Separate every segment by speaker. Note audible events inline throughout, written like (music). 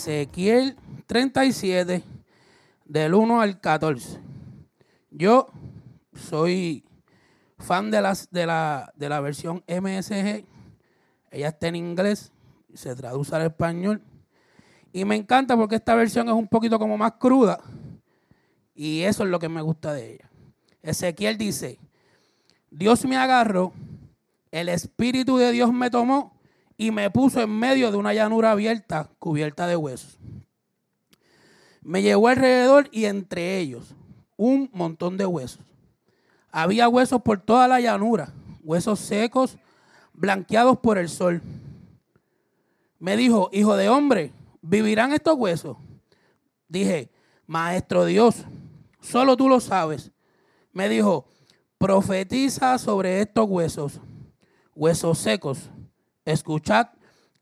Speaker 1: Ezequiel 37, del 1 al 14. Yo soy fan de, las, de, la, de la versión MSG. Ella está en inglés, se traduce al español. Y me encanta porque esta versión es un poquito como más cruda. Y eso es lo que me gusta de ella. Ezequiel dice, Dios me agarró, el Espíritu de Dios me tomó y me puso en medio de una llanura abierta cubierta de huesos. Me llevó alrededor y entre ellos un montón de huesos. Había huesos por toda la llanura, huesos secos, blanqueados por el sol. Me dijo, hijo de hombre, ¿vivirán estos huesos? Dije, maestro Dios, solo tú lo sabes. Me dijo, profetiza sobre estos huesos, huesos secos escuchad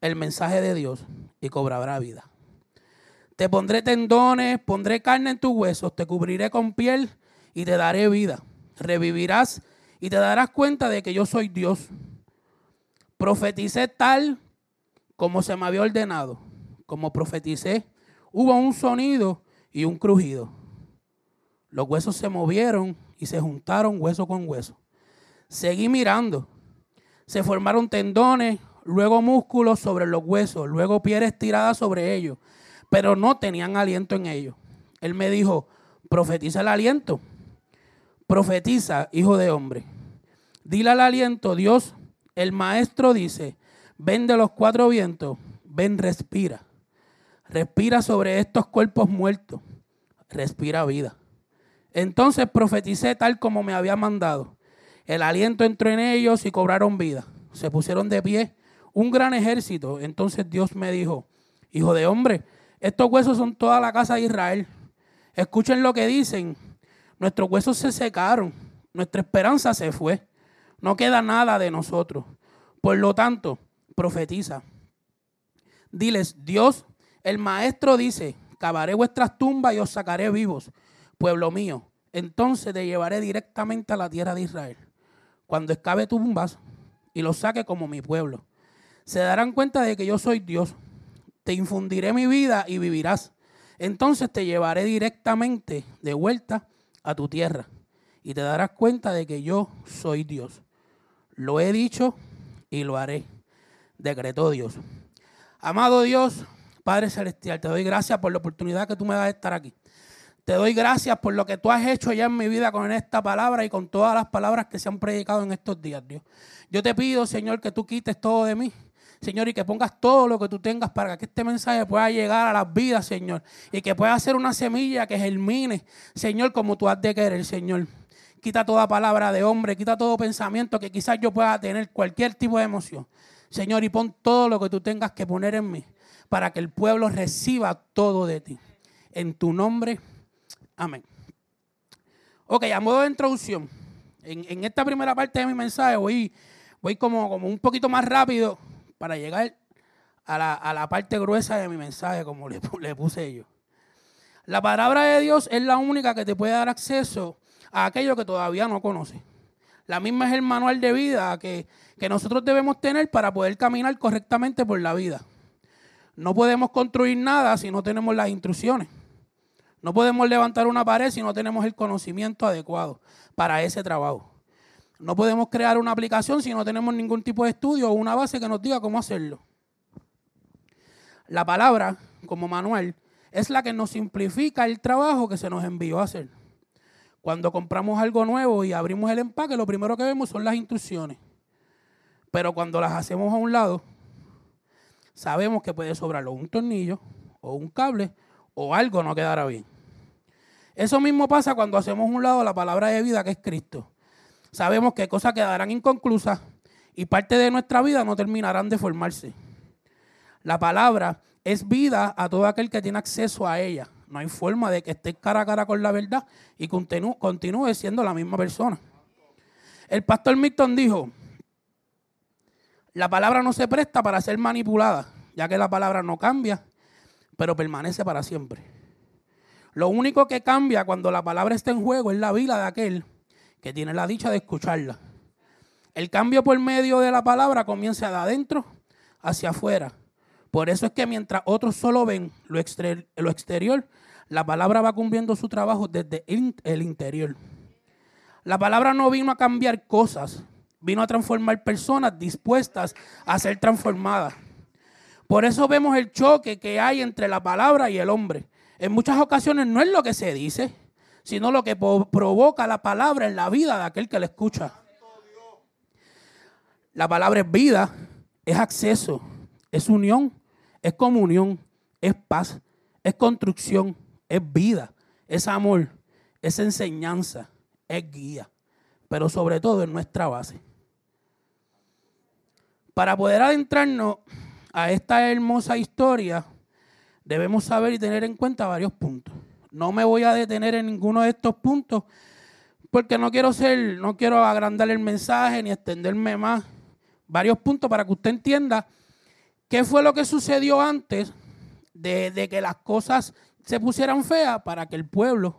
Speaker 1: el mensaje de Dios y cobrará vida. Te pondré tendones, pondré carne en tus huesos, te cubriré con piel y te daré vida. Revivirás y te darás cuenta de que yo soy Dios. Profeticé tal como se me había ordenado. Como profeticé, hubo un sonido y un crujido. Los huesos se movieron y se juntaron hueso con hueso. Seguí mirando. Se formaron tendones, luego músculos sobre los huesos, luego pieles tiradas sobre ellos, pero no tenían aliento en ellos. Él me dijo, profetiza el aliento, profetiza, hijo de hombre. Dile al aliento, Dios, el maestro dice, ven de los cuatro vientos, ven, respira. Respira sobre estos cuerpos muertos, respira vida. Entonces profeticé tal como me había mandado. El aliento entró en ellos y cobraron vida. Se pusieron de pie un gran ejército. Entonces Dios me dijo, hijo de hombre, estos huesos son toda la casa de Israel. Escuchen lo que dicen. Nuestros huesos se secaron, nuestra esperanza se fue. No queda nada de nosotros. Por lo tanto, profetiza. Diles, Dios, el maestro dice, cavaré vuestras tumbas y os sacaré vivos, pueblo mío. Entonces te llevaré directamente a la tierra de Israel. Cuando escabe tumbas y los saque como mi pueblo se darán cuenta de que yo soy Dios. Te infundiré mi vida y vivirás. Entonces te llevaré directamente de vuelta a tu tierra y te darás cuenta de que yo soy Dios. Lo he dicho y lo haré, decretó Dios. Amado Dios, Padre Celestial, te doy gracias por la oportunidad que tú me das de estar aquí. Te doy gracias por lo que tú has hecho ya en mi vida con esta palabra y con todas las palabras que se han predicado en estos días, Dios. Yo te pido, Señor, que tú quites todo de mí Señor, y que pongas todo lo que tú tengas para que este mensaje pueda llegar a las vidas, Señor, y que pueda ser una semilla que germine, Señor, como tú has de querer, Señor. Quita toda palabra de hombre, quita todo pensamiento que quizás yo pueda tener, cualquier tipo de emoción. Señor, y pon todo lo que tú tengas que poner en mí para que el pueblo reciba todo de ti. En tu nombre, amén. Ok, a modo de introducción, en, esta primera parte de mi mensaje voy, voy como, como un poquito más rápido para llegar a la, parte gruesa de mi mensaje, como le, le puse yo. La palabra de Dios es la única que te puede dar acceso a aquello que todavía no conoces. La misma es el manual de vida que, que, nosotros debemos tener para poder caminar correctamente por la vida. No podemos construir nada si no tenemos las instrucciones. No podemos levantar una pared si no tenemos el conocimiento adecuado para ese trabajo. No podemos crear una aplicación si no tenemos ningún tipo de estudio o una base que nos diga cómo hacerlo. La palabra, como manual, es la que nos simplifica el trabajo que se nos envió a hacer. Cuando compramos algo nuevo y abrimos el empaque, lo primero que vemos son las instrucciones. Pero cuando las hacemos a un lado, sabemos que puede sobrar un tornillo o un cable o algo no quedará bien. Eso mismo pasa cuando hacemos un lado la palabra de vida que es Cristo. Sabemos que cosas quedarán inconclusas y parte de nuestra vida no terminarán de formarse. La palabra es vida a todo aquel que tiene acceso a ella. No hay forma de que esté cara a cara con la verdad y continúe siendo la misma persona. El pastor Milton dijo, la palabra no se presta para ser manipulada, ya que la palabra no cambia, pero permanece para siempre. Lo único que cambia cuando la palabra está en juego es la vida de aquel que tiene la dicha de escucharla. El cambio por medio de la palabra comienza de adentro hacia afuera. Por eso es que mientras otros solo ven lo, exterior, la palabra va cumpliendo su trabajo desde el interior. La palabra no vino a cambiar cosas, vino a transformar personas dispuestas a ser transformadas. Por eso vemos el choque que hay entre la palabra y el hombre. En muchas ocasiones no es lo que se dice, sino lo que provoca la palabra en la vida de aquel que la escucha. La palabra es vida, es acceso, es unión, es comunión, es paz, es construcción, es vida, es amor, es enseñanza, es guía, pero sobre todo es nuestra base. Para poder adentrarnos a esta hermosa historia, debemos saber y tener en cuenta varios puntos. No me voy a detener en ninguno de estos puntos porque no quiero ser, no quiero agrandar el mensaje ni extenderme más. Varios puntos para que usted entienda qué fue lo que sucedió antes de, de que las cosas se pusieran feas para que el pueblo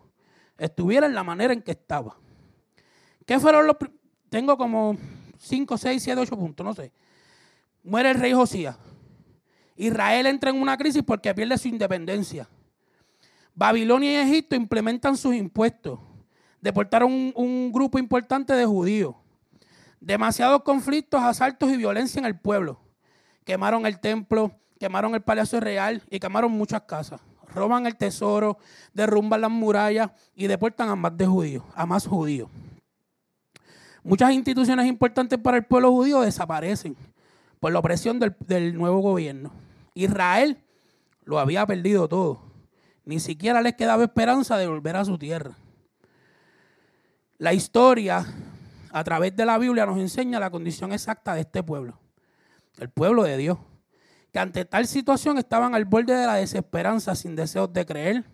Speaker 1: estuviera en la manera en que estaba. ¿Qué fueron los... Tengo como 5, 6, 7, 8 puntos, no sé. Muere el rey Josías. Israel entra en una crisis porque pierde su independencia. Babilonia y Egipto implementan sus impuestos. Deportaron un, grupo importante de judíos. Demasiados conflictos, asaltos y violencia en el pueblo. Quemaron el templo, quemaron el palacio real y quemaron muchas casas. Roban el tesoro, derrumban las murallas y deportan a más de judíos, a más judíos. Muchas instituciones importantes para el pueblo judío desaparecen por la opresión del nuevo gobierno. Israel lo había perdido todo. Ni siquiera les quedaba esperanza de volver a su tierra. La historia, a través de la Biblia, nos enseña la condición exacta de este pueblo. El pueblo de Dios. Que ante tal situación estaban al borde de la desesperanza, sin deseos de creer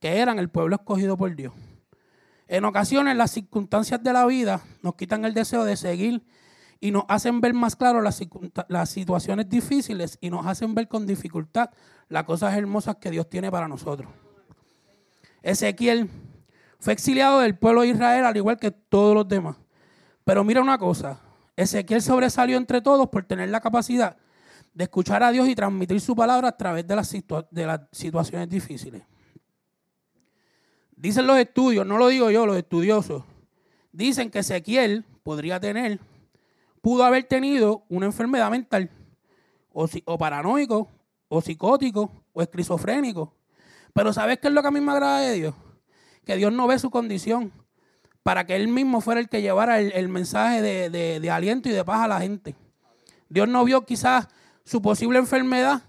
Speaker 1: que eran el pueblo escogido por Dios. En ocasiones las circunstancias de la vida nos quitan el deseo de seguir y nos hacen ver más claro las, situaciones difíciles y nos hacen ver con dificultad las cosas hermosas que Dios tiene para nosotros. Ezequiel fue exiliado del pueblo de Israel al igual que todos los demás. Pero mira una cosa, Ezequiel sobresalió entre todos por tener la capacidad de escuchar a Dios y transmitir su palabra a través de las, de las situaciones difíciles. Dicen los estudios, no lo digo yo, los estudiosos, dicen que Ezequiel podría tener pudo haber tenido una enfermedad mental, o, paranoico, o psicótico, o esquizofrénico. Pero ¿sabes qué es lo que a mí me agrada de Dios? Que Dios no ve su condición para que Él mismo fuera el que llevara el, mensaje de, de, aliento y de paz a la gente. Dios no vio quizás su posible enfermedad,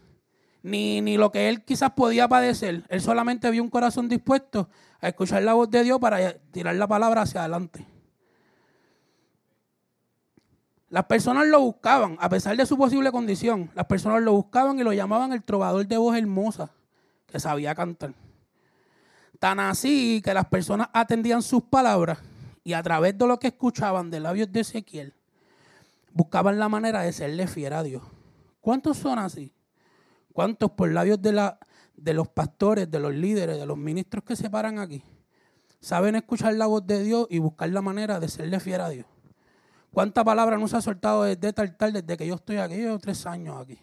Speaker 1: ni, ni lo que Él quizás podía padecer. Él solamente vio un corazón dispuesto a escuchar la voz de Dios para tirar la palabra hacia adelante. Las personas lo buscaban, a pesar de su posible condición, las personas lo buscaban y lo llamaban el trovador de voz hermosa, que sabía cantar. Tan así que las personas atendían sus palabras y a través de lo que escuchaban de labios de Ezequiel, buscaban la manera de serle fiel a Dios. ¿Cuántos son así? ¿Cuántos por labios de, la, de los pastores, de los líderes, de los ministros que se paran aquí, saben escuchar la voz de Dios y buscar la manera de serle fiel a Dios? ¿Cuánta palabra no se ha soltado desde tal tal desde que yo estoy aquí? Yo tres años aquí.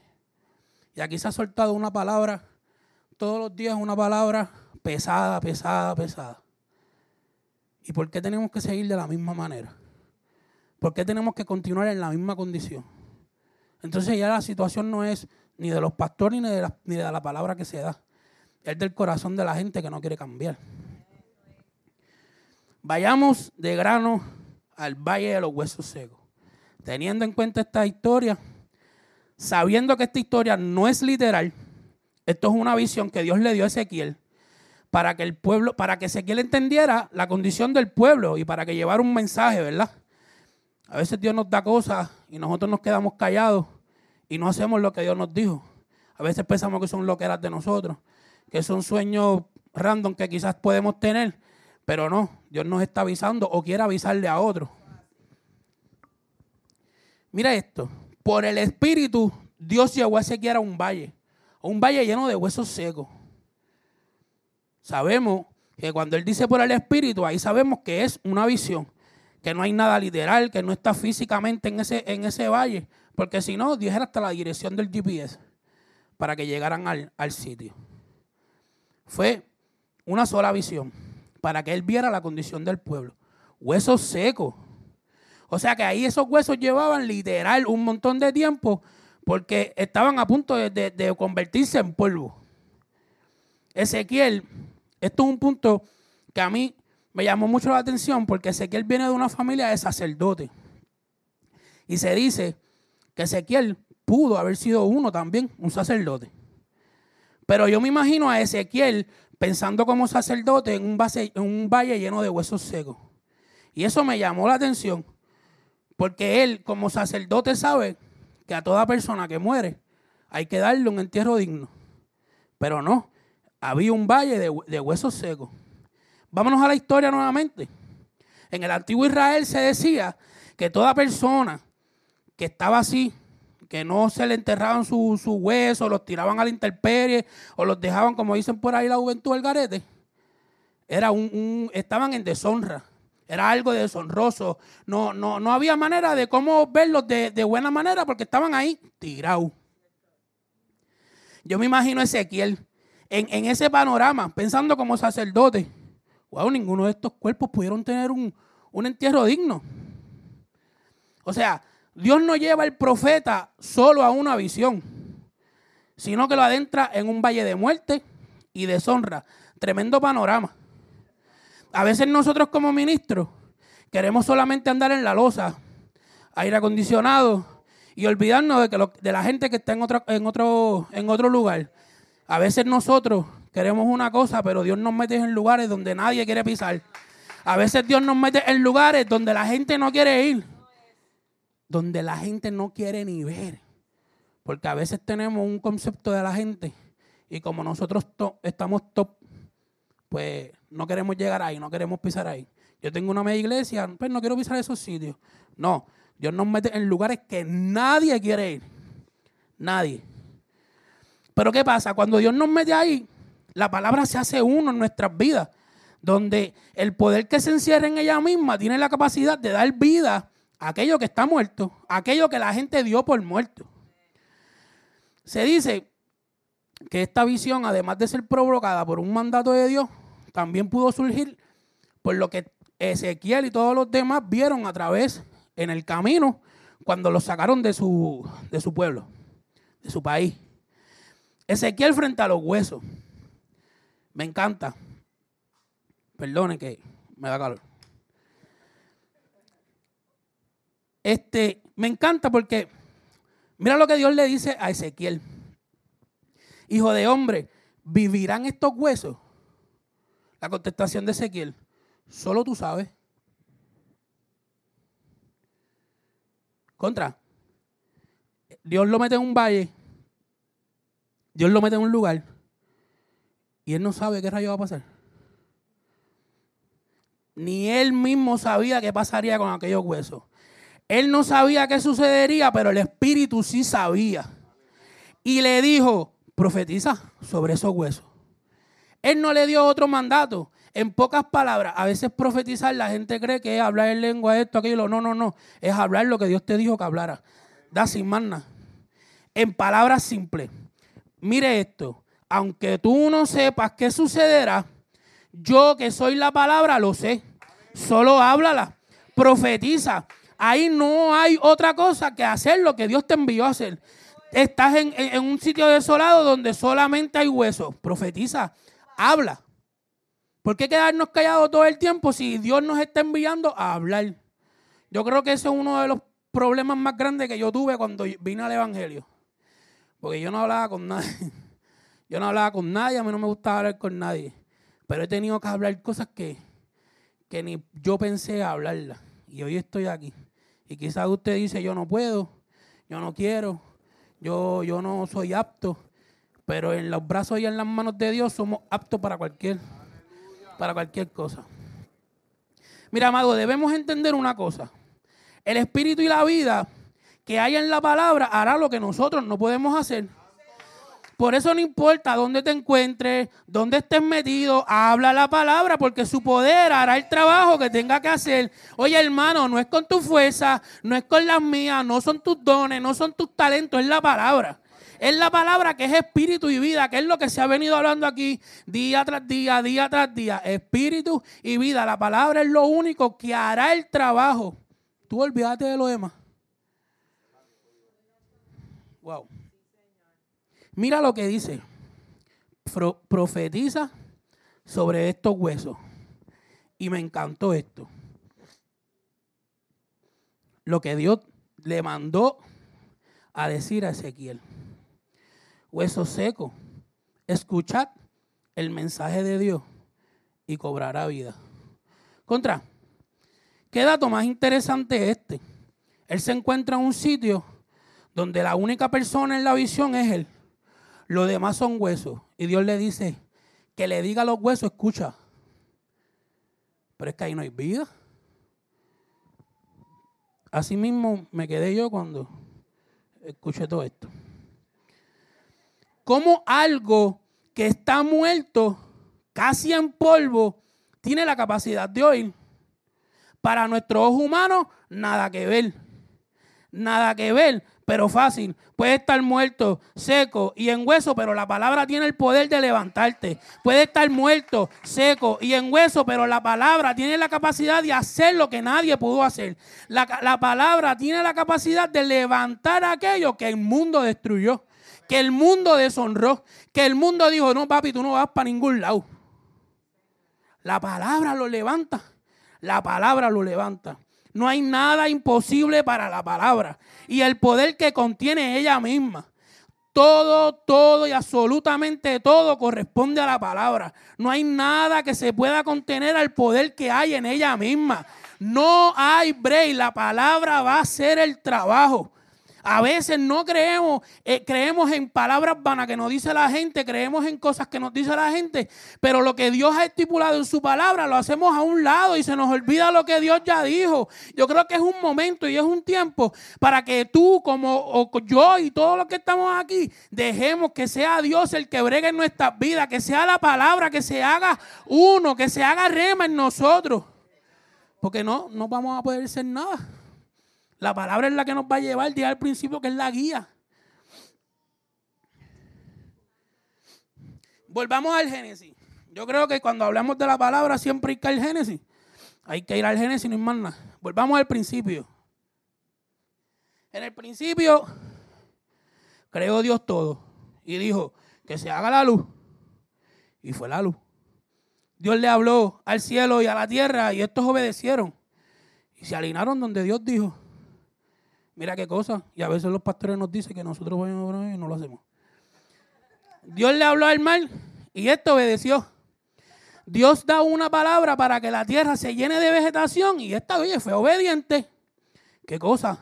Speaker 1: Y aquí se ha soltado una palabra, todos los días una palabra pesada, pesada, pesada. ¿Y por qué tenemos que seguir de la misma manera? ¿Por qué tenemos que continuar en la misma condición? Entonces ya la situación no es ni de los pastores ni de la, ni de la palabra que se da. Es del corazón de la gente que no quiere cambiar. Vayamos de grano al valle de los huesos secos. Teniendo en cuenta esta historia, sabiendo que esta historia no es literal, esto es una visión que Dios le dio a Ezequiel para que el pueblo, para que Ezequiel entendiera la condición del pueblo y para que llevara un mensaje, ¿verdad? A veces Dios nos da cosas y nosotros nos quedamos callados y no hacemos lo que Dios nos dijo. A veces pensamos que son loqueras de nosotros, que son sueños random que quizás podemos tener, pero no, Dios nos está avisando o quiere avisarle a otro. Mira esto, por el Espíritu Dios llevó a Ezequiel a un valle, un valle lleno de huesos secos. Sabemos que cuando Él dice por el Espíritu, ahí sabemos que es una visión, que no hay nada literal, que no está físicamente en ese, en ese valle, porque si no, Dios era hasta la dirección del GPS para que llegaran al, al sitio. Fue una sola visión, para que Él viera la condición del pueblo. Huesos secos. O sea que ahí esos huesos llevaban literal un montón de tiempo porque estaban a punto de, convertirse en polvo. Ezequiel, esto es un punto que a mí me llamó mucho la atención porque Ezequiel viene de una familia de sacerdotes. Y se dice que Ezequiel pudo haber sido uno también, un sacerdote. Pero yo me imagino a Ezequiel pensando como sacerdote en un, valle lleno de huesos secos. Y eso me llamó la atención, porque él como sacerdote sabe que a toda persona que muere hay que darle un entierro digno. Pero no, había un valle de, huesos secos. Vámonos a la historia nuevamente. En el antiguo Israel se decía que toda persona que estaba así, que no se le enterraban sus su huesos, los tiraban a la intemperie o los dejaban, como dicen por ahí la juventud del garete, era un estaban en deshonra. Era algo deshonroso. No, no, no había manera de cómo verlos de, buena manera porque estaban ahí tirados. Yo me imagino a Ezequiel en, en, ese panorama, pensando como sacerdote. Wow, ninguno de estos cuerpos pudieron tener un, un entierro digno. O sea, Dios no lleva al profeta solo a una visión, sino que lo adentra en un valle de muerte y deshonra. Tremendo panorama. A veces nosotros como ministros queremos solamente andar en la losa, aire acondicionado y olvidarnos de, que de la gente que está en otro, en, otro, en otro lugar. A veces nosotros queremos una cosa, pero Dios nos mete en lugares donde nadie quiere pisar. A veces Dios nos mete en lugares donde la gente no quiere ir, donde la gente no quiere ni ver. Porque a veces tenemos un concepto de la gente y como nosotros estamos top, pues no queremos llegar ahí, no queremos pisar ahí. Yo tengo una media iglesia, pues no quiero pisar esos sitios. No, Dios nos mete en lugares que nadie quiere ir. Nadie. Pero ¿qué pasa? Cuando Dios nos mete ahí, la palabra se hace uno en nuestras vidas, donde el poder que se encierra en ella misma tiene la capacidad de dar vida aquello que está muerto, aquello que la gente dio por muerto. Se dice que esta visión, además de ser provocada por un mandato de Dios, también pudo surgir por lo que Ezequiel y todos los demás vieron a través en el camino cuando los sacaron de su, de su pueblo, de su país. Ezequiel frente a los huesos. Me encanta. Perdone que me da calor. Este, me encanta porque mira lo que Dios le dice a Ezequiel. Hijo de hombre, ¿vivirán estos huesos? La contestación de Ezequiel, solo tú sabes. Contra. Dios lo mete en un valle. Dios lo mete en un lugar. Y él no sabe qué rayo va a pasar. Ni él mismo sabía qué pasaría con aquellos huesos. Él no sabía qué sucedería, pero el Espíritu sí sabía. Y le dijo, profetiza sobre esos huesos. Él no le dio otro mandato. En pocas palabras, a veces profetizar la gente cree que es hablar en lengua esto, aquello. No, no, no. Es hablar lo que Dios te dijo que hablara. Da sin más En palabras simples. Mire esto. Aunque tú no sepas qué sucederá, yo que soy la palabra lo sé. Solo háblala. Profetiza. Ahí no hay otra cosa que hacer lo que Dios te envió a hacer. Estás en, un sitio desolado donde solamente hay huesos. Profetiza habla. ¿Por qué quedarnos callados todo el tiempo si Dios nos está enviando a hablar? Yo creo que ese es uno de los problemas más grandes que yo tuve cuando vine al Evangelio. Porque yo no hablaba con nadie. (laughs) Yo no hablaba con nadie, a mí no me gustaba hablar con nadie. Pero he tenido que hablar cosas que, que ni yo pensé hablarlas. Y hoy estoy aquí. Y quizás usted dice, yo no puedo, yo no quiero, yo, yo no soy apto. Pero en los brazos y en las manos de Dios somos aptos para cualquier, para cualquier cosa. Mira, amado, debemos entender una cosa. El espíritu y la vida que hay en la palabra hará lo que nosotros no podemos hacer. Por eso no importa dónde te encuentres, dónde estés metido, habla la palabra porque su poder hará el trabajo que tenga que hacer. Oye hermano, no es con tu fuerza, no es con las mías, no son tus dones, no son tus talentos, es la palabra. Es la palabra que es espíritu y vida, que es lo que se ha venido hablando aquí día tras día, día tras día. Espíritu y vida. La palabra es lo único que hará el trabajo. Tú olvídate de lo demás. Wow. Mira lo que dice. profetiza sobre estos huesos. Y me encantó esto. Lo que Dios le mandó a decir a Ezequiel. Hueso seco, escuchad el mensaje de Dios y cobrará vida. Contra, ¿qué dato más interesante este? Él se encuentra en un sitio donde la única persona en la visión es él. Los demás son huesos. Y Dios le dice que le diga a los huesos, escucha. Pero es que ahí no hay vida. Así mismo me quedé yo cuando escuché todo esto. Como algo que está muerto, casi en polvo, tiene la capacidad de oír. Para nuestros ojos humanos, nada que ver. Nada que ver pero fácil. Puede estar muerto, seco y en hueso, pero la palabra tiene el poder de levantarte. Puede estar muerto, seco y en hueso, pero la palabra tiene la capacidad de hacer lo que nadie pudo hacer. La, la palabra tiene la capacidad de levantar aquello que el mundo destruyó, que el mundo deshonró, que el mundo dijo, no papi, tú no vas para ningún lado. La palabra lo levanta. La palabra lo levanta. No hay nada imposible para la palabra y el poder que contiene ella misma. Todo, todo y absolutamente todo corresponde a la palabra. No hay nada que se pueda contener al poder que hay en ella misma. No hay break. La palabra va a hacer el trabajo. A veces no creemos, eh, creemos en palabras vanas que nos dice la gente, creemos en cosas que nos dice la gente, pero lo que Dios ha estipulado en su palabra lo hacemos a un lado y se nos olvida lo que Dios ya dijo. Yo creo que es un momento y es un tiempo para que tú como yo y todos los que estamos aquí dejemos que sea Dios el que bregue en nuestras vidas, que sea la palabra, que se haga uno, que se haga rema en nosotros. Porque no, no vamos a poder ser nada. La palabra es la que nos va a llevar, día al principio, que es la guía. Volvamos al Génesis. Yo creo que cuando hablamos de la palabra siempre hay que ir al Génesis. Hay que ir al Génesis, no hay más nada. Volvamos al principio. En el principio creó Dios todo y dijo que se haga la luz. Y fue la luz. Dios le habló al cielo y a la tierra y estos obedecieron. Y se alinearon donde Dios dijo. Mira qué cosa. Y a veces los pastores nos dicen que nosotros vamos a y no lo hacemos. Dios le habló al mar y esto obedeció. Dios da una palabra para que la tierra se llene de vegetación y esta, oye, fue obediente. ¿Qué cosa?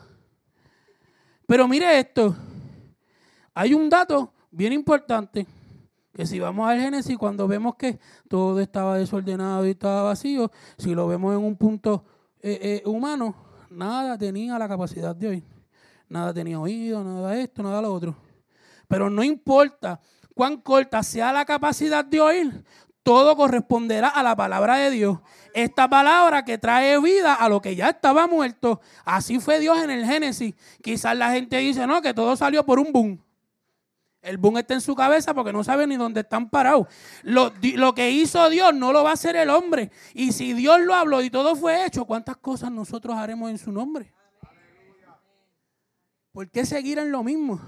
Speaker 1: Pero mire esto. Hay un dato bien importante que si vamos al Génesis, cuando vemos que todo estaba desordenado y estaba vacío, si lo vemos en un punto eh, eh, humano, nada tenía la capacidad de oír. Nada tenía oído, nada esto, nada lo otro. Pero no importa cuán corta sea la capacidad de oír, todo corresponderá a la palabra de Dios. Esta palabra que trae vida a lo que ya estaba muerto. Así fue Dios en el Génesis. Quizás la gente dice, no, que todo salió por un boom. El boom está en su cabeza porque no sabe ni dónde están parados. Lo, que hizo Dios no lo va a hacer el hombre. Y si Dios lo habló y todo fue hecho, ¿cuántas cosas nosotros haremos en su nombre? ¿Por qué seguir en lo mismo?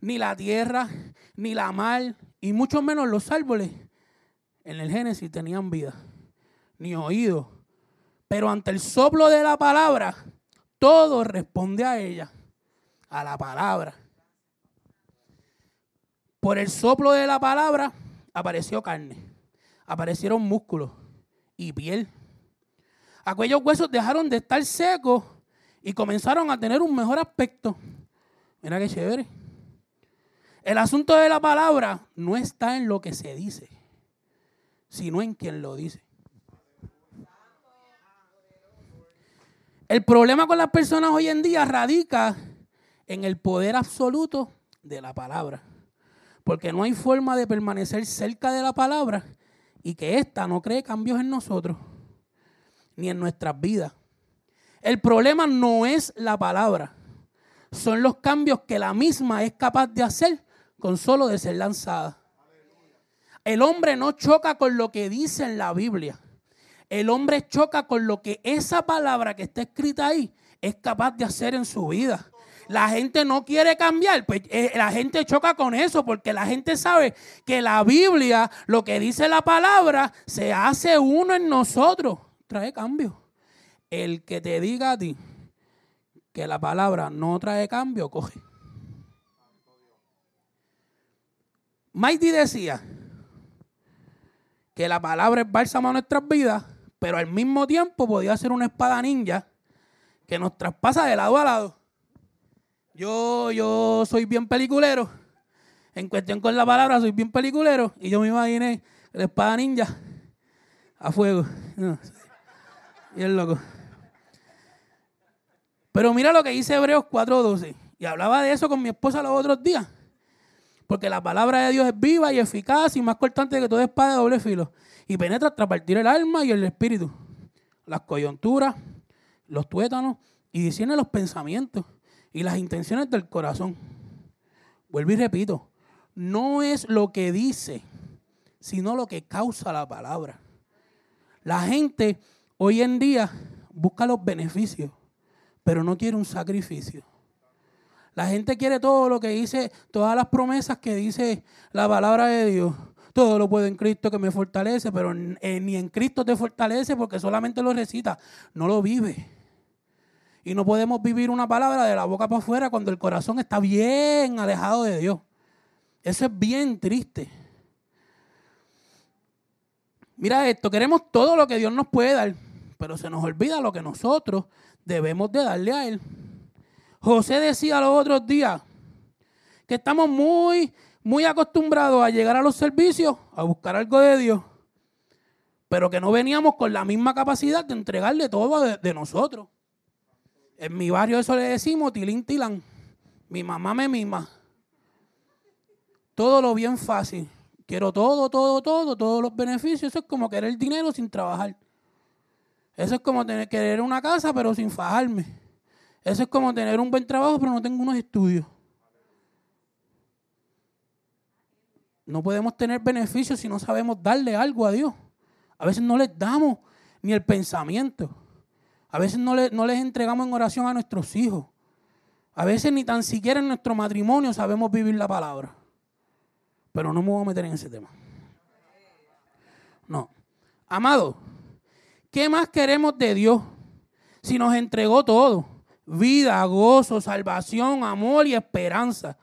Speaker 1: Ni la tierra, ni la mar, y mucho menos los árboles en el Génesis tenían vida, ni oído. Pero ante el soplo de la palabra, todo responde a ella, a la palabra. Por el soplo de la palabra apareció carne. aparecieron músculos y piel. Aquellos huesos dejaron de estar secos y comenzaron a tener un mejor aspecto. Mira qué chévere. El asunto de la palabra no está en lo que se dice, sino en quien lo dice. El problema con las personas hoy en día radica en el poder absoluto de la palabra. Porque no hay forma de permanecer cerca de la palabra y que ésta no cree cambios en nosotros ni en nuestras vidas. El problema no es la palabra, son los cambios que la misma es capaz de hacer con solo de ser lanzada. El hombre no choca con lo que dice en la Biblia. El hombre choca con lo que esa palabra que está escrita ahí es capaz de hacer en su vida. La gente no quiere cambiar, pues eh, la gente choca con eso porque la gente sabe que la Biblia, lo que dice la palabra, se hace uno en nosotros. Trae cambio. El que te diga a ti que la palabra no trae cambio, coge. Mighty decía que la palabra es bálsamo a nuestras vidas, pero al mismo tiempo podía ser una espada ninja que nos traspasa de lado a lado. Yo, yo soy bien peliculero. En cuestión con la palabra, soy bien peliculero. Y yo me imaginé la espada ninja a fuego. y el loco. Pero mira lo que dice Hebreos 4:12. Y hablaba de eso con mi esposa los otros días. Porque la palabra de Dios es viva y eficaz y más cortante que toda espada de doble filo. Y penetra hasta partir el alma y el espíritu. Las coyunturas, los tuétanos y discierne los pensamientos y las intenciones del corazón. Vuelvo y repito, no es lo que dice, sino lo que causa la palabra. La gente hoy en día busca los beneficios, pero no quiere un sacrificio. La gente quiere todo lo que dice, todas las promesas que dice la palabra de Dios. Todo lo puedo en Cristo que me fortalece, pero eh, ni en Cristo te fortalece porque solamente lo recita, no lo vive. Y no podemos vivir una palabra de la boca para afuera cuando el corazón está bien alejado de Dios. Eso es bien triste. Mira esto, queremos todo lo que Dios nos puede dar, pero se nos olvida lo que nosotros debemos de darle a Él. José decía los otros días que estamos muy, muy acostumbrados a llegar a los servicios, a buscar algo de Dios, pero que no veníamos con la misma capacidad de entregarle todo de, de nosotros. En mi barrio eso le decimos tilín tilán. Mi mamá me mima. Todo lo bien fácil. Quiero todo, todo, todo, todos los beneficios. Eso es como querer dinero sin trabajar. Eso es como querer una casa pero sin fajarme. Eso es como tener un buen trabajo pero no tengo unos estudios. No podemos tener beneficios si no sabemos darle algo a Dios. A veces no les damos ni el pensamiento. A veces no, no les entregamos en oración a nuestros hijos. A veces ni tan siquiera en nuestro matrimonio sabemos vivir la palabra. Pero no me voy a meter en ese tema. No. Amado, ¿qué más queremos de Dios si nos entregó todo? Vida, gozo, salvación, amor y esperanza.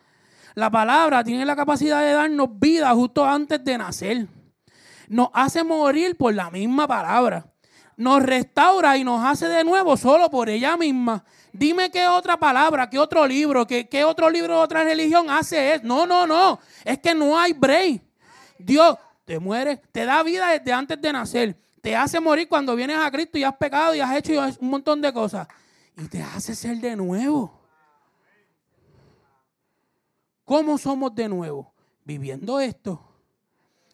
Speaker 1: La palabra tiene la capacidad de darnos vida justo antes de nacer. Nos hace morir por la misma palabra nos restaura y nos hace de nuevo solo por ella misma. Dime qué otra palabra, qué otro libro, qué, qué otro libro de otra religión hace eso. No, no, no. Es que no hay break. Dios te muere, te da vida desde antes de nacer. Te hace morir cuando vienes a Cristo y has pecado y has hecho un montón de cosas. Y te hace ser de nuevo. ¿Cómo somos de nuevo? Viviendo esto.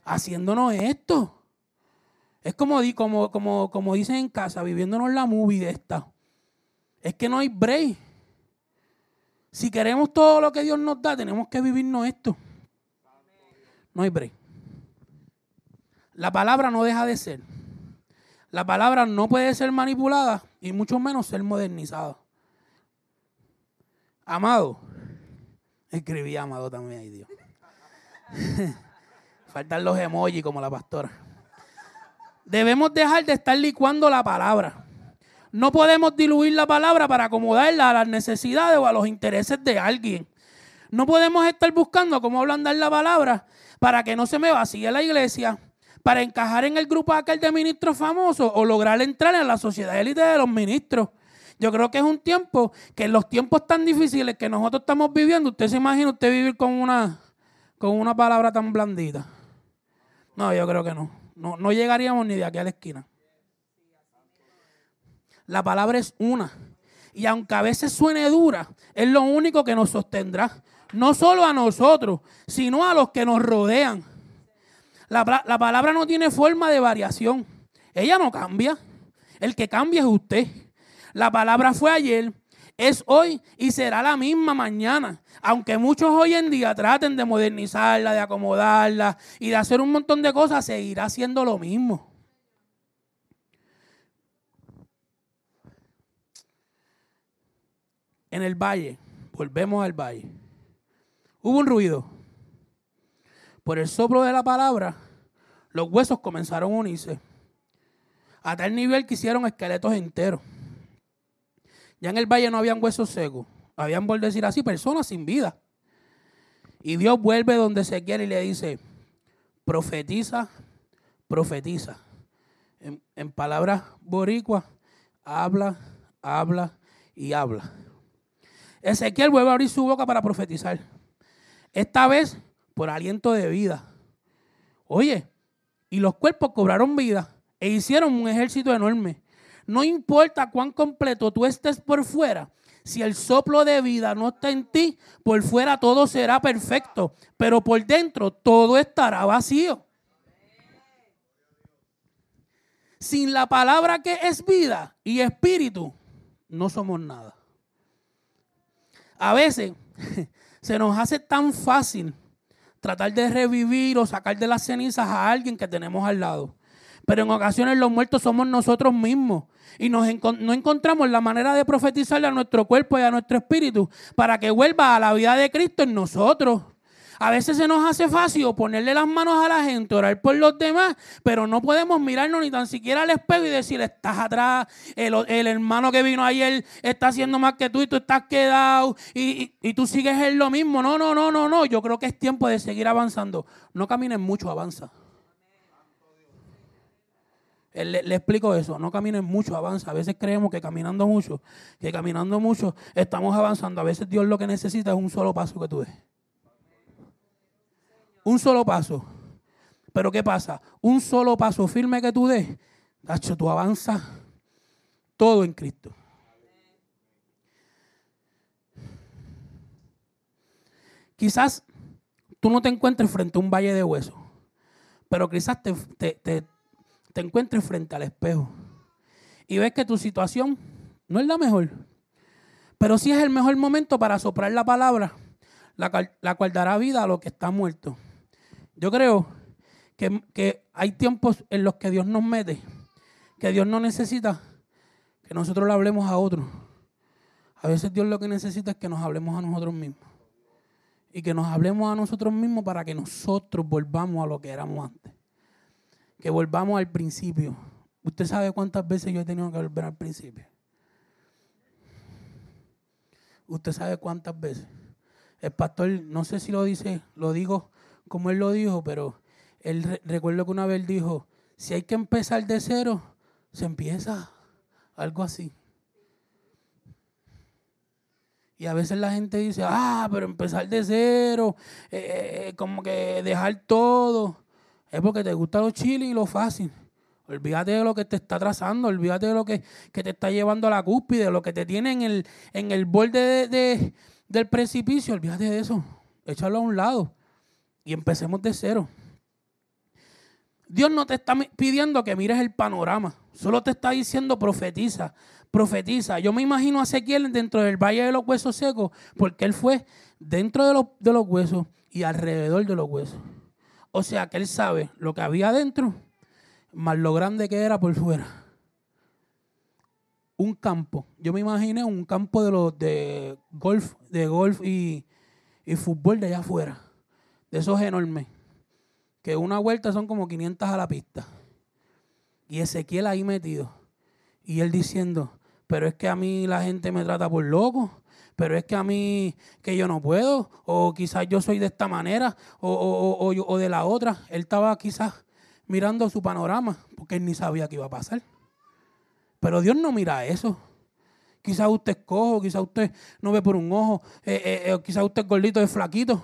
Speaker 1: Haciéndonos esto. Es como, como, como, como dicen en casa, viviéndonos la movie de esta. Es que no hay break. Si queremos todo lo que Dios nos da, tenemos que vivirnos esto. No hay break. La palabra no deja de ser. La palabra no puede ser manipulada y mucho menos ser modernizada. Amado. Escribí amado también, ay Dios. (laughs) Faltan los emojis como la pastora. Debemos dejar de estar licuando la palabra. No podemos diluir la palabra para acomodarla a las necesidades o a los intereses de alguien. No podemos estar buscando cómo ablandar la palabra para que no se me vacíe la iglesia, para encajar en el grupo aquel de ministros famosos o lograr entrar en la sociedad élite de los ministros. Yo creo que es un tiempo que en los tiempos tan difíciles que nosotros estamos viviendo, usted se imagina usted vivir con una, con una palabra tan blandita. No, yo creo que no. No, no llegaríamos ni de aquí a la esquina. La palabra es una. Y aunque a veces suene dura, es lo único que nos sostendrá. No solo a nosotros, sino a los que nos rodean. La, la palabra no tiene forma de variación. Ella no cambia. El que cambia es usted. La palabra fue ayer, es hoy y será la misma mañana. Aunque muchos hoy en día traten de modernizarla, de acomodarla y de hacer un montón de cosas, seguirá siendo lo mismo. En el valle, volvemos al valle, hubo un ruido. Por el soplo de la palabra, los huesos comenzaron a unirse. A tal nivel que hicieron esqueletos enteros. Ya en el valle no habían huesos secos. Habían, por decir así, personas sin vida. Y Dios vuelve donde se y le dice, profetiza, profetiza. En, palabras boricuas, habla, habla y habla. Ezequiel vuelve a abrir su boca para profetizar. Esta vez por aliento de vida. Oye, y los cuerpos cobraron vida e hicieron un ejército enorme. No importa cuán completo tú estés por fuera, si el soplo de vida no está en ti, por fuera todo será perfecto, pero por dentro todo estará vacío. Sin la palabra que es vida y espíritu, no somos nada. A veces (laughs) se nos hace tan fácil tratar de revivir o sacar de las cenizas a alguien que tenemos al lado. Pero en ocasiones los muertos somos nosotros mismos. Y no encontramos la manera de profetizarle a nuestro cuerpo y a nuestro espíritu para que vuelva a la vida de Cristo en nosotros. A veces se nos hace fácil ponerle las manos a la gente, orar por los demás, pero no podemos mirarnos ni tan siquiera al espejo y decir, estás atrás, el, hermano que vino ayer está haciendo más que tú y tú estás quedado y, y tú sigues en lo mismo. No, no, no, no, no. Yo creo que es tiempo de seguir avanzando. No camines mucho, avanza. Le, explico eso, no caminen mucho, avanza. A veces creemos que caminando mucho, que caminando mucho estamos avanzando. A veces Dios lo que necesita es un solo paso que tú des. Un solo paso. Pero ¿qué pasa? Un solo paso firme que tú des, Tacho, tú avanzas todo en Cristo. Quizás tú no te encuentres frente a un valle de huesos, pero quizás te encuentres frente al espejo y ves que tu situación no es la mejor, pero sí es el mejor momento para soplar la palabra, la cual, dará vida a lo que está muerto. Yo creo que, que hay tiempos en los que Dios nos mete, que Dios no necesita que nosotros le hablemos a otros. A veces Dios lo que necesita es que nos hablemos a nosotros mismos. Y que nos hablemos a nosotros mismos para que nosotros volvamos a lo que éramos antes que volvamos al principio. ¿Usted sabe cuántas veces yo he tenido que volver al principio? ¿Usted sabe cuántas veces? El pastor, no sé si lo dice, lo digo como él lo dijo, pero él recuerdo que una vez dijo, si hay que empezar de cero, se empieza. Algo así. Y a veces la gente dice, ah, pero empezar de cero, eh, eh, eh, como que dejar todo es porque te gusta lo chile y lo fácil. Olvídate de lo que te está trazando, olvídate de lo que, te está llevando a la cúspide, de lo que te tiene en el, en el borde de, del precipicio. Olvídate de eso. Échalo a un lado y empecemos de cero. Dios no te está pidiendo que mires el panorama, solo te está diciendo profetiza, profetiza. Yo me imagino a Ezequiel dentro del valle de los huesos secos, porque él fue dentro de de los huesos y alrededor de los huesos. O sea que él sabe lo que había adentro, más lo grande que era por fuera. Un campo. Yo me imaginé un campo de los de golf, de golf y, y fútbol de allá afuera. De esos enormes. Que una vuelta son como 500 a la pista. Y Ezequiel ahí metido. Y él diciendo, pero es que a mí la gente me trata por loco pero es que a mí, que yo no puedo, o quizás yo soy de esta manera, o, o, o, de la otra. Él estaba quizás mirando su panorama, porque él ni sabía qué iba a pasar. Pero Dios no mira eso. Quizás usted es cojo, quizás usted no ve por un ojo, eh, eh, eh, quizás usted es gordito, es flaquito.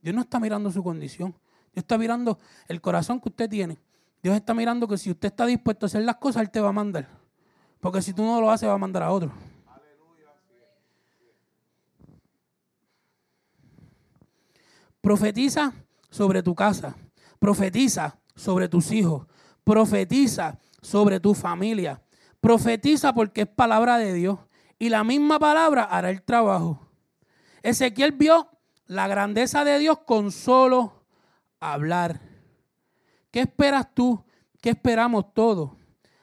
Speaker 1: Dios no está mirando su condición. Dios está mirando el corazón que usted tiene. Dios está mirando que si usted está dispuesto a hacer las cosas, Él te va a mandar. Porque si tú no lo haces, va a mandar a otro. Profetiza sobre tu casa. Profetiza sobre tus hijos. Profetiza sobre tu familia. Profetiza porque es palabra de Dios. Y la misma palabra hará el trabajo. Ezequiel vio la grandeza de Dios con solo hablar. ¿Qué esperas tú? ¿Qué esperamos todos?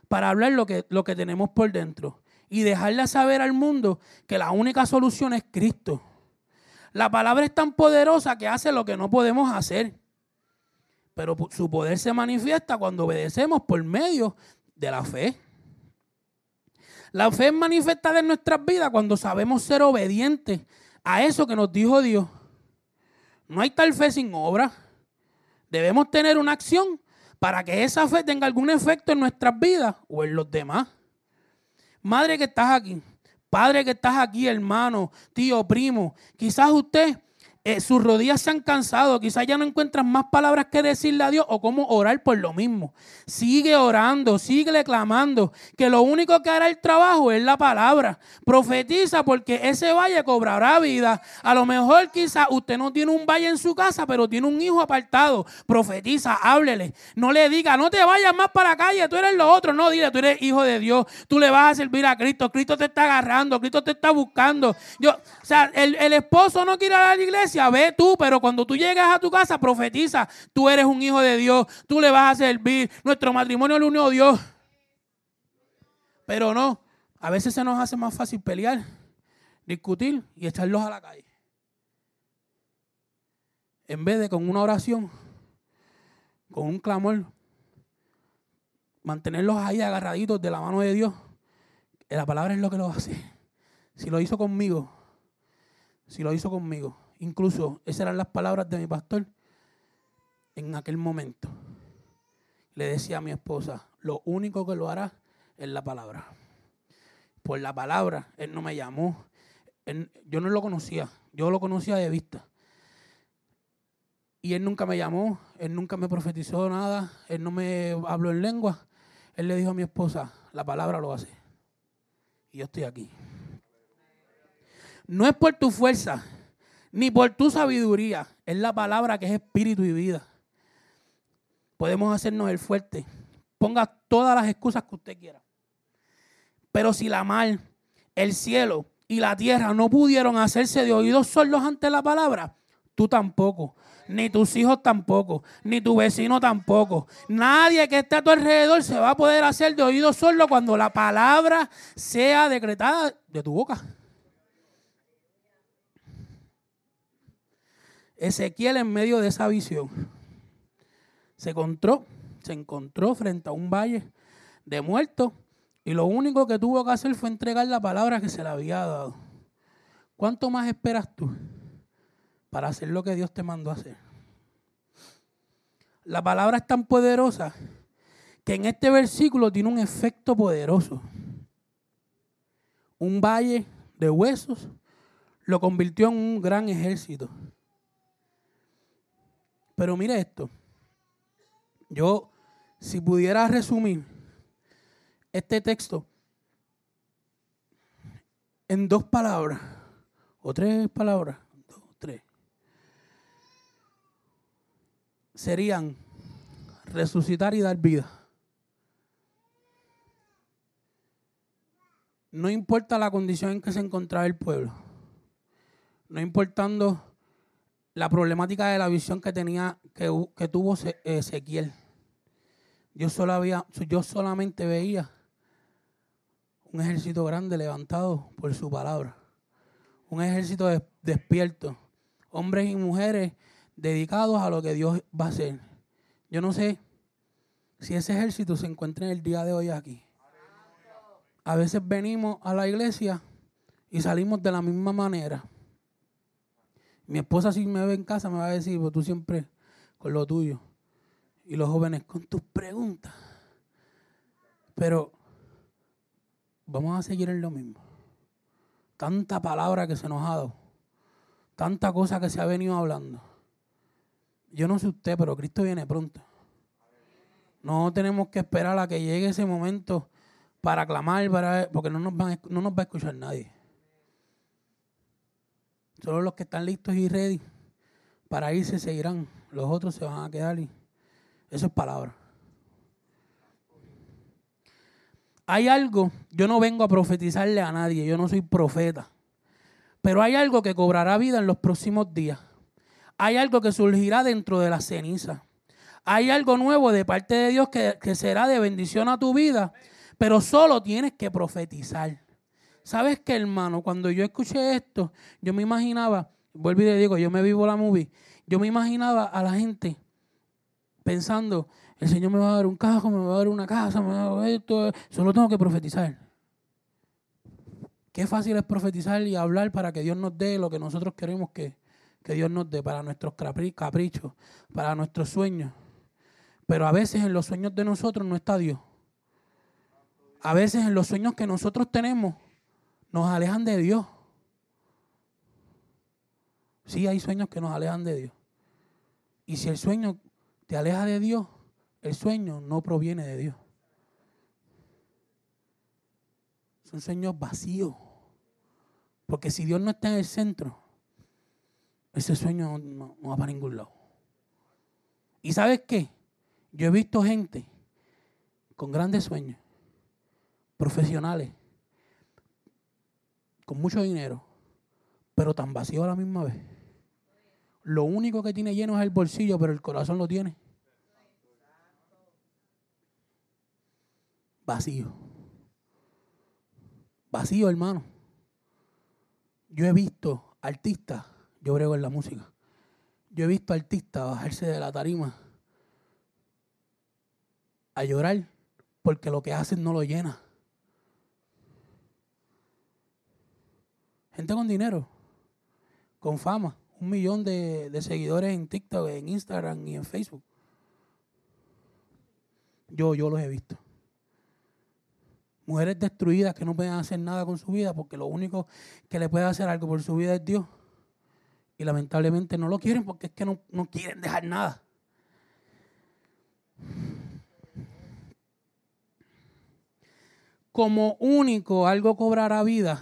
Speaker 1: Para hablar lo que, lo que tenemos por dentro. Y dejarle saber al mundo que la única solución es Cristo. La palabra es tan poderosa que hace lo que no podemos hacer. Pero su poder se manifiesta cuando obedecemos por medio de la fe. La fe es manifestada en nuestras vidas cuando sabemos ser obedientes a eso que nos dijo Dios. No hay tal fe sin obra. Debemos tener una acción para que esa fe tenga algún efecto en nuestras vidas o en los demás. Madre que estás aquí, padre que estás aquí, hermano, tío, primo, quizás usted eh, sus rodillas se han cansado, quizás ya no encuentran más palabras que decirle a Dios o cómo orar por lo mismo. Sigue orando, sigue clamando, que lo único que hará el trabajo es la palabra. Profetiza porque ese valle cobrará vida. A lo mejor quizás usted no tiene un valle en su casa, pero tiene un hijo apartado. Profetiza, háblele. No le diga, no te vayas más para la calle, tú eres lo otro. No, dile, tú eres hijo de Dios, tú le vas a servir a Cristo, Cristo te está agarrando, Cristo te está buscando. Yo, o sea, el, el esposo no quiere ir a la iglesia ve tú, pero cuando tú llegas a tu casa, profetiza, tú eres un hijo de Dios, tú le vas a servir, nuestro matrimonio lo unió Dios. Pero no, a veces se nos hace más fácil pelear, discutir y echarlos a la calle. En vez de con una oración, con un clamor, mantenerlos ahí agarraditos de la mano de Dios. La palabra es lo que lo hace. Si lo hizo conmigo, si lo hizo conmigo, Incluso esas eran las palabras de mi pastor en aquel momento. Le decía a mi esposa, lo único que lo hará es la palabra. Por la palabra, él no me llamó. yo no lo conocía, yo lo conocía de vista. Y él nunca me llamó, él nunca me profetizó nada, él no me habló en lengua. Él le dijo a mi esposa, la palabra lo hace. Y yo estoy aquí. No es por tu fuerza, ni por tu sabiduría. Es la palabra que es espíritu y vida. Podemos hacernos el fuerte. Ponga todas las excusas que usted quiera. Pero si la mar, el cielo y la tierra no pudieron hacerse de oídos sordos ante la palabra, tú tampoco. Ni tus hijos tampoco, ni tu vecino tampoco. Nadie que esté a tu alrededor se va a poder hacer de oídos sordos cuando la palabra sea decretada de tu boca. Ezequiel en medio de esa visión se encontró, se encontró frente a un valle de muertos y lo único que tuvo que hacer fue entregar la palabra que se le había dado. ¿Cuánto más esperas tú para hacer lo que Dios te mandó a hacer? La palabra es tan poderosa que en este versículo tiene un efecto poderoso. Un valle de huesos lo convirtió en un gran ejército. Pero mire esto. Yo, si pudiera resumir este texto en dos palabras, o tres palabras, dos, tres, serían resucitar y dar vida. No importa la condición en que se encontraba el pueblo, no importando la problemática de la visión que tenía, que, tuvo Ezequiel. Yo, solo había, yo solamente veía un ejército grande levantado por su palabra. Un ejército despierto. Hombres y mujeres dedicados a lo que Dios va a hacer. Yo no sé si ese ejército se encuentra en el día de hoy aquí. A veces venimos a la iglesia y salimos de la misma manera. Mi esposa si me ve en casa me va a decir, pues tú siempre con lo tuyo. Y los jóvenes con tus preguntas. Pero vamos a seguir en lo mismo. Tanta palabra que se nos ha dado. Tanta cosa que se ha venido hablando. Yo no sé usted, pero Cristo viene pronto. No tenemos que esperar a que llegue ese momento para clamar, para, porque no nos, no nos va a escuchar nadie. Solo los que están listos y ready para irse se irán. Los otros se van a quedar y eso es palabra. Hay algo, yo no vengo a profetizarle a nadie, yo no soy profeta. Pero hay algo que cobrará vida en los próximos días. Hay algo que surgirá dentro de la ceniza. Hay algo nuevo de parte de Dios que, que será de bendición a tu vida, pero solo tienes que profetizar. ¿Sabes qué, hermano? Cuando yo escuché esto, yo me imaginaba, vuelvo y le digo, yo me vivo la movie, yo me imaginaba a la gente pensando, el Señor me va a dar un cajo, me va a dar una casa, me va a dar esto, solo tengo que profetizar. Qué fácil es profetizar y hablar para que Dios nos dé lo que nosotros queremos que, que Dios nos dé, para nuestros caprichos, para nuestros sueños. Pero a veces en los sueños de nosotros no está Dios. A veces en los sueños que nosotros tenemos nos alejan de Dios. Sí, hay sueños que nos alejan de Dios. Y si el sueño te aleja de Dios, el sueño no proviene de Dios. Son sueños vacíos. Porque si Dios no está en el centro, ese sueño no, va para ningún lado. ¿Y sabes qué? Yo he visto gente con grandes sueños, profesionales, con mucho dinero, pero tan vacío a la misma vez. Lo único que tiene lleno es el bolsillo, pero el corazón lo tiene vacío. Vacío, hermano. Yo he visto artistas, yo brego en la música, yo he visto artistas bajarse de la tarima a llorar porque lo que hacen no lo llena. Gente con dinero, con fama, un millón de, seguidores en TikTok, en Instagram y en Facebook. Yo, yo los he visto. Mujeres destruidas que no pueden hacer nada con su vida porque lo único que le puede hacer algo por su vida es Dios. Y lamentablemente no lo quieren porque es que no, no quieren dejar nada. Como único algo cobrará vida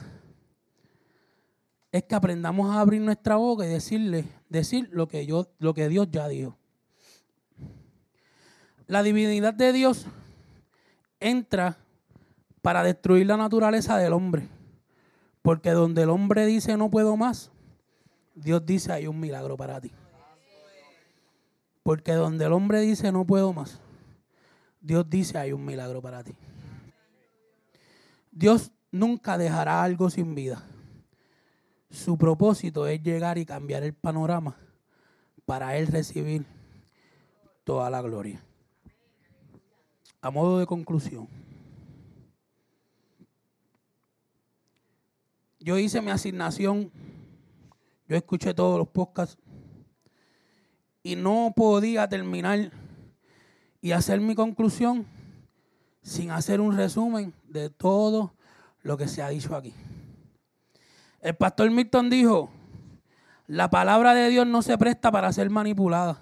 Speaker 1: es que aprendamos a abrir nuestra boca y decirle, decir lo que, yo, lo que Dios ya dijo. La divinidad de Dios entra para destruir la naturaleza del hombre. Porque donde el hombre dice no puedo más, Dios dice hay un milagro para ti. Porque donde el hombre dice no puedo más, Dios dice hay un milagro para ti. Dios nunca dejará algo sin vida. Su propósito es llegar y cambiar el panorama para Él recibir toda la gloria. A modo de conclusión, yo hice mi asignación, yo escuché todos los podcasts y no podía terminar y hacer mi conclusión sin hacer un resumen de todo lo que se ha dicho aquí. El pastor Milton dijo, la palabra de Dios no se presta para ser manipulada,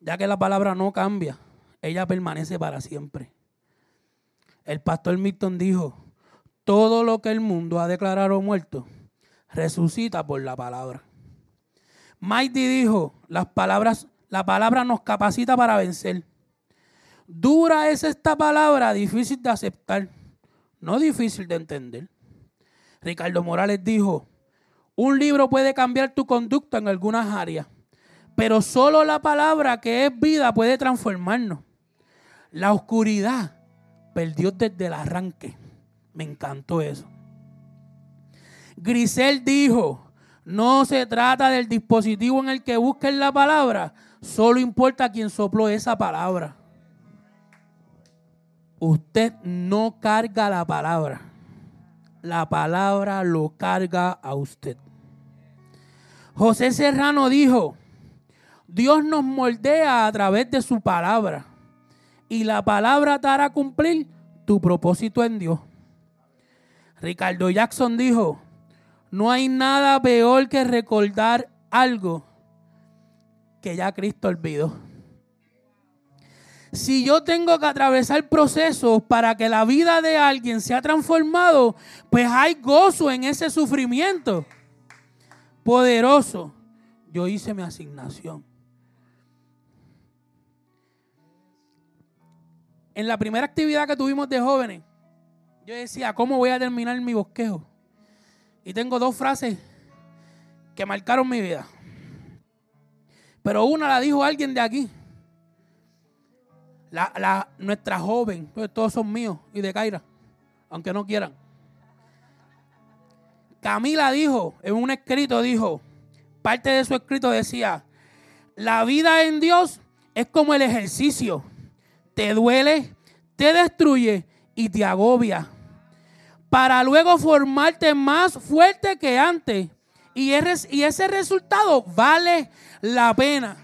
Speaker 1: ya que la palabra no cambia, ella permanece para siempre. El pastor Milton dijo, todo lo que el mundo ha declarado muerto, resucita por la palabra. Mighty dijo, las palabras, la palabra nos capacita para vencer. Dura es esta palabra, difícil de aceptar, no difícil de entender. Ricardo Morales dijo, un libro puede cambiar tu conducta en algunas áreas, pero solo la palabra que es vida puede transformarnos. La oscuridad perdió desde el arranque. Me encantó eso. Grisel dijo, no se trata del dispositivo en el que busquen la palabra, solo importa quien sopló esa palabra. Usted no carga la palabra la palabra lo carga a usted. José Serrano dijo, Dios nos moldea a través de su palabra. Y la palabra te hará cumplir tu propósito en Dios. Ricardo Jackson dijo, no hay nada peor que recordar algo que ya Cristo olvidó. Si yo tengo que atravesar procesos para que la vida de alguien sea transformado, pues hay gozo en ese sufrimiento. Poderoso. Yo hice mi asignación. En la primera actividad que tuvimos de jóvenes, yo decía, ¿cómo voy a terminar mi bosquejo? Y tengo dos frases que marcaron mi vida. Pero una la dijo alguien de aquí. La, la, nuestra joven, pues todos son míos y de Caira, aunque no quieran. Camila dijo, en un escrito dijo, parte de su escrito decía, la vida en Dios es como el ejercicio. Te duele, te destruye y te agobia para luego formarte más fuerte que antes. Y, ese resultado vale la pena.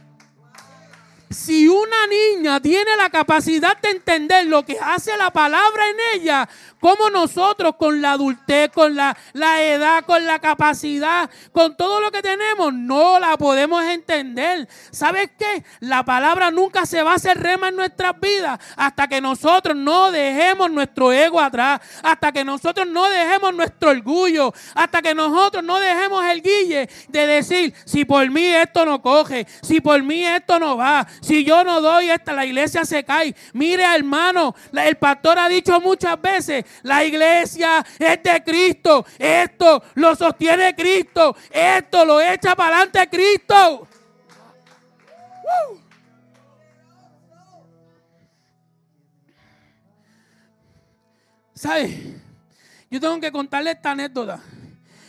Speaker 1: Si una niña tiene la capacidad de entender lo que hace la palabra en ella, como nosotros con la adultez, con la, la, edad, con la capacidad, con todo lo que tenemos, no la podemos entender. ¿Sabes qué? La palabra nunca se va a hacer rema en nuestras vidas hasta que nosotros no dejemos nuestro ego atrás, hasta que nosotros no dejemos nuestro orgullo, hasta que nosotros no dejemos el guille de decir, si por mí esto no coge, si por mí esto no va, si yo no doy esta, la iglesia se cae. Mire hermano, el pastor ha dicho muchas veces, la iglesia es de Cristo. Esto lo sostiene Cristo. Esto lo echa para adelante Cristo. ¿Sabes? Yo tengo que contarle esta anécdota.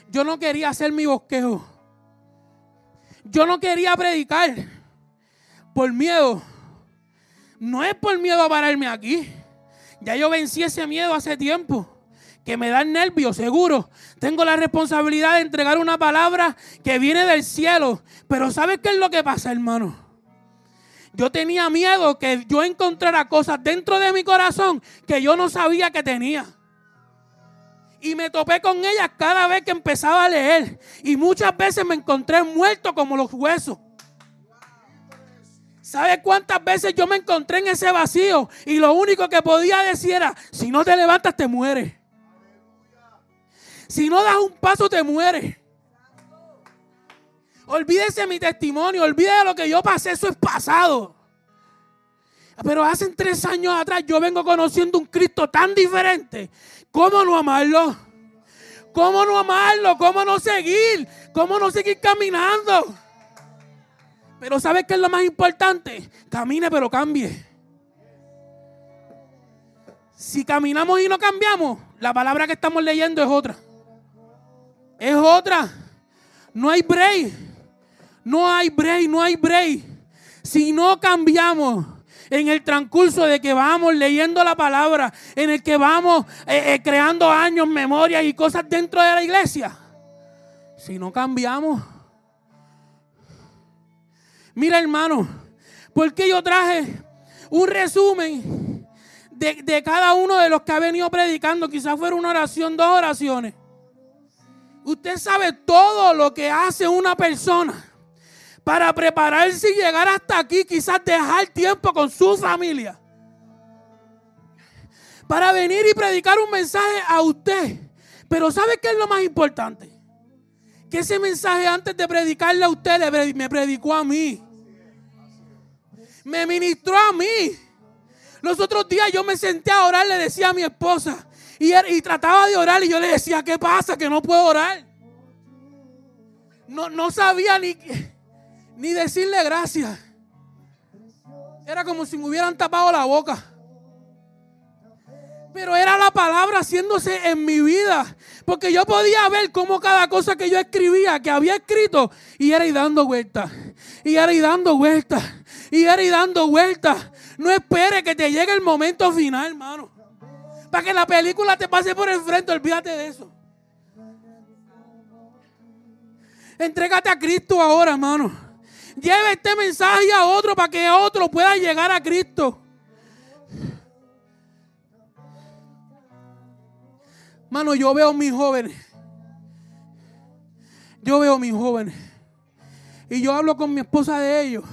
Speaker 1: Yo no quería hacer mi bosquejo. Yo no quería predicar por miedo. No es por miedo a pararme aquí. Ya yo vencí ese miedo hace tiempo. Que me da el nervio, seguro. Tengo la responsabilidad de entregar una palabra que viene del cielo. Pero ¿sabes qué es lo que pasa, hermano? Yo tenía miedo que yo encontrara cosas dentro de mi corazón que yo no sabía que tenía. Y me topé con ellas cada vez que empezaba a leer. Y muchas veces me encontré muerto como los huesos. ¿Sabe cuántas veces yo me encontré en ese vacío? Y lo único que podía decir era, si no te levantas te mueres. Si no das un paso te mueres. Olvídese mi testimonio, olvídese lo que yo pasé, eso es pasado. Pero hace tres años atrás yo vengo conociendo un Cristo tan diferente. ¿Cómo no amarlo? ¿Cómo no amarlo? ¿Cómo no seguir? ¿Cómo no seguir caminando? Pero ¿sabe qué es lo más importante? Camine pero cambie. Si caminamos y no cambiamos, la palabra que estamos leyendo es otra. Es otra. No hay break. No hay break, no hay break. Si no cambiamos en el transcurso de que vamos leyendo la palabra, en el que vamos eh, eh, creando años, memorias y cosas dentro de la iglesia. Si no cambiamos, Mira hermano, porque yo traje un resumen de, cada uno de los que ha venido predicando. Quizás fuera una oración, dos oraciones. Usted sabe todo lo que hace una persona para prepararse y llegar hasta aquí, quizás dejar tiempo con su familia. Para venir y predicar un mensaje a usted. Pero ¿sabe qué es lo más importante? Que ese mensaje antes de predicarle a usted me predicó a mí me ministró a mí. Los otros días yo me senté a orar, le decía a mi esposa, y, y trataba de orar, y yo le decía, ¿qué pasa? Que no puedo orar. No, no sabía ni, ni decirle gracias. Era como si me hubieran tapado la boca. Pero era la palabra haciéndose en mi vida. Porque yo podía ver cómo cada cosa que yo escribía, que había escrito, y era y dando vueltas. Y era y dando vueltas y ir dando vueltas. No espere que te llegue el momento final, hermano. Para que la película te pase por el frente, olvídate de eso. Entrégate a Cristo ahora, hermano. Lleve este mensaje a otro para que otro pueda llegar a Cristo. Mano, yo veo a mis jóvenes. Yo veo a mis jóvenes. Y yo hablo con mi esposa de ellos.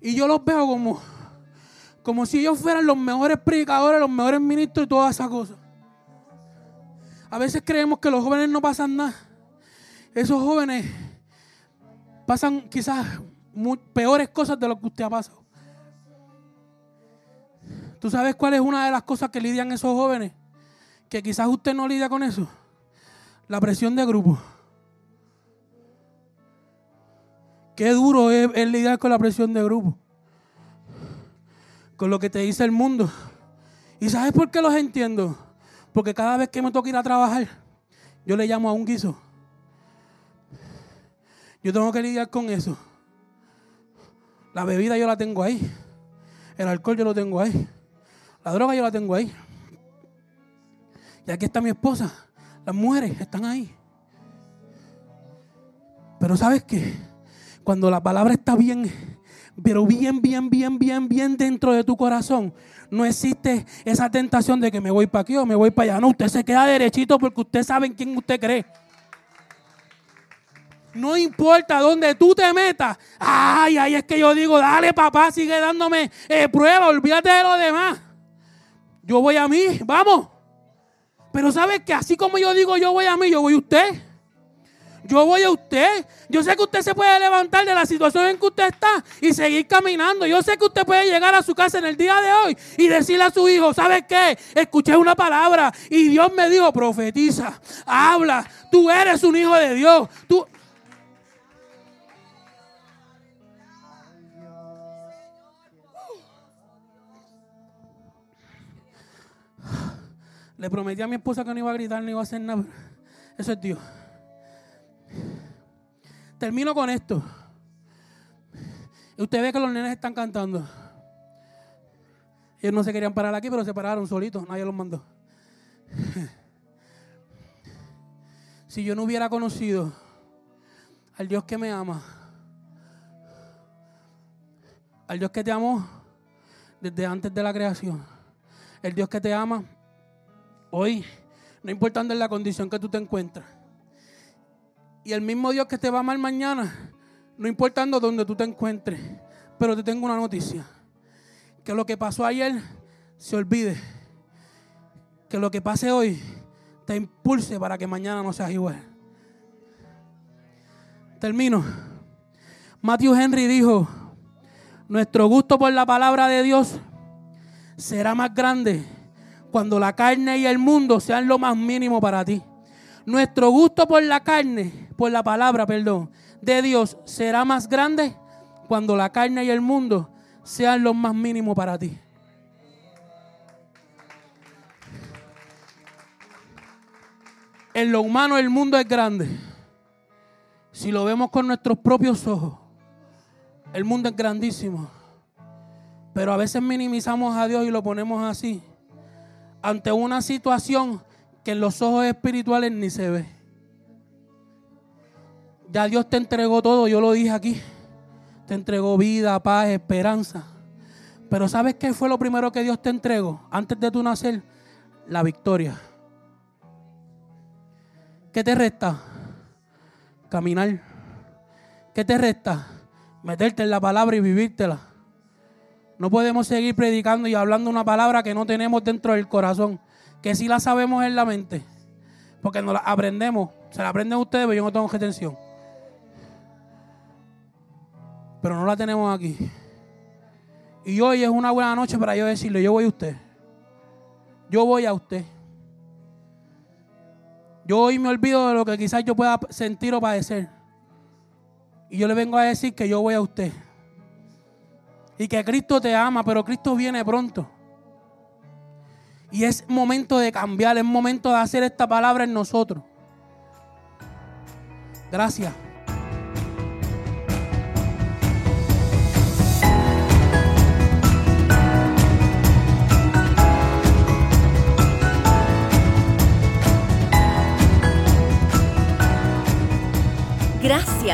Speaker 1: Y yo los veo como, como si ellos fueran los mejores predicadores, los mejores ministros y todas esas cosas. A veces creemos que los jóvenes no pasan nada. Esos jóvenes pasan quizás peores cosas de lo que usted ha pasado. ¿Tú sabes cuál es una de las cosas que lidian esos jóvenes? Que quizás usted no lidia con eso. La presión de grupo. Qué duro es, lidiar con la presión de grupo. Con lo que te dice el mundo. ¿Y sabes por qué los entiendo? Porque cada vez que me toca ir a trabajar, yo le llamo a un guiso. Yo tengo que lidiar con eso. La bebida yo la tengo ahí. El alcohol yo lo tengo ahí. La droga yo la tengo ahí. Y aquí está mi esposa. Las mujeres están ahí. Pero ¿sabes qué? Cuando la palabra está bien, pero bien, bien, bien, bien, bien dentro de tu corazón, no existe esa tentación de que me voy para aquí o me voy para allá. No, usted se queda derechito porque usted sabe en quién usted cree. No importa dónde tú te metas. Ay, ay, es que yo digo, dale papá, sigue dándome eh, prueba, olvídate de lo demás. Yo voy a mí, vamos. Pero sabes que así como yo digo, yo voy a mí, yo voy a usted. Yo voy a usted. Yo sé que usted se puede levantar de la situación en que usted está y seguir caminando. Yo sé que usted puede llegar a su casa en el día de hoy y decirle a su hijo, ¿sabes qué? Escuché una palabra y Dios me dijo, profetiza, habla, tú eres un hijo de Dios. Tú, Le prometí a mi esposa que no iba a gritar, no iba a hacer nada. Eso es Dios. Termino con esto. Usted ve que los nenes están cantando. Ellos no se querían parar aquí, pero se pararon solitos. Nadie los mandó. Si yo no hubiera conocido al Dios que me ama, al Dios que te amó desde antes de la creación, el Dios que te ama Hoy, no importando en la condición que tú te encuentras. Y el mismo Dios que te va amar mañana, no importando dónde tú te encuentres. Pero te tengo una noticia. Que lo que pasó ayer se olvide. Que lo que pase hoy te impulse para que mañana no seas igual. Termino. Matthew Henry dijo, nuestro gusto por la palabra de Dios será más grande cuando la carne y el mundo sean lo más mínimo para ti. Nuestro gusto por la carne, por la palabra, perdón, de Dios será más grande cuando la carne y el mundo sean lo más mínimo para ti. En lo humano el mundo es grande. Si lo vemos con nuestros propios ojos, el mundo es grandísimo. Pero a veces minimizamos a Dios y lo ponemos así ante una situación que en los ojos espirituales ni se ve. Ya Dios te entregó todo, yo lo dije aquí. Te entregó vida, paz, esperanza. Pero ¿sabes qué fue lo primero que Dios te entregó antes de tu nacer? La victoria. ¿Qué te resta? Caminar. ¿Qué te resta? Meterte en la palabra y vivírtela. No podemos seguir predicando y hablando una palabra que no tenemos dentro del corazón, que sí la sabemos en la mente, porque nos la aprendemos. Se la aprenden ustedes, pero yo no tengo retención. Pero no la tenemos aquí. Y hoy es una buena noche para yo decirle, yo voy a usted. Yo voy a usted. Yo hoy me olvido de lo que quizás yo pueda sentir o padecer. Y yo le vengo a decir que yo voy a usted y que Cristo te ama, pero Cristo viene pronto. Y es momento de cambiar, es momento de hacer esta palabra en nosotros.
Speaker 2: Gracias.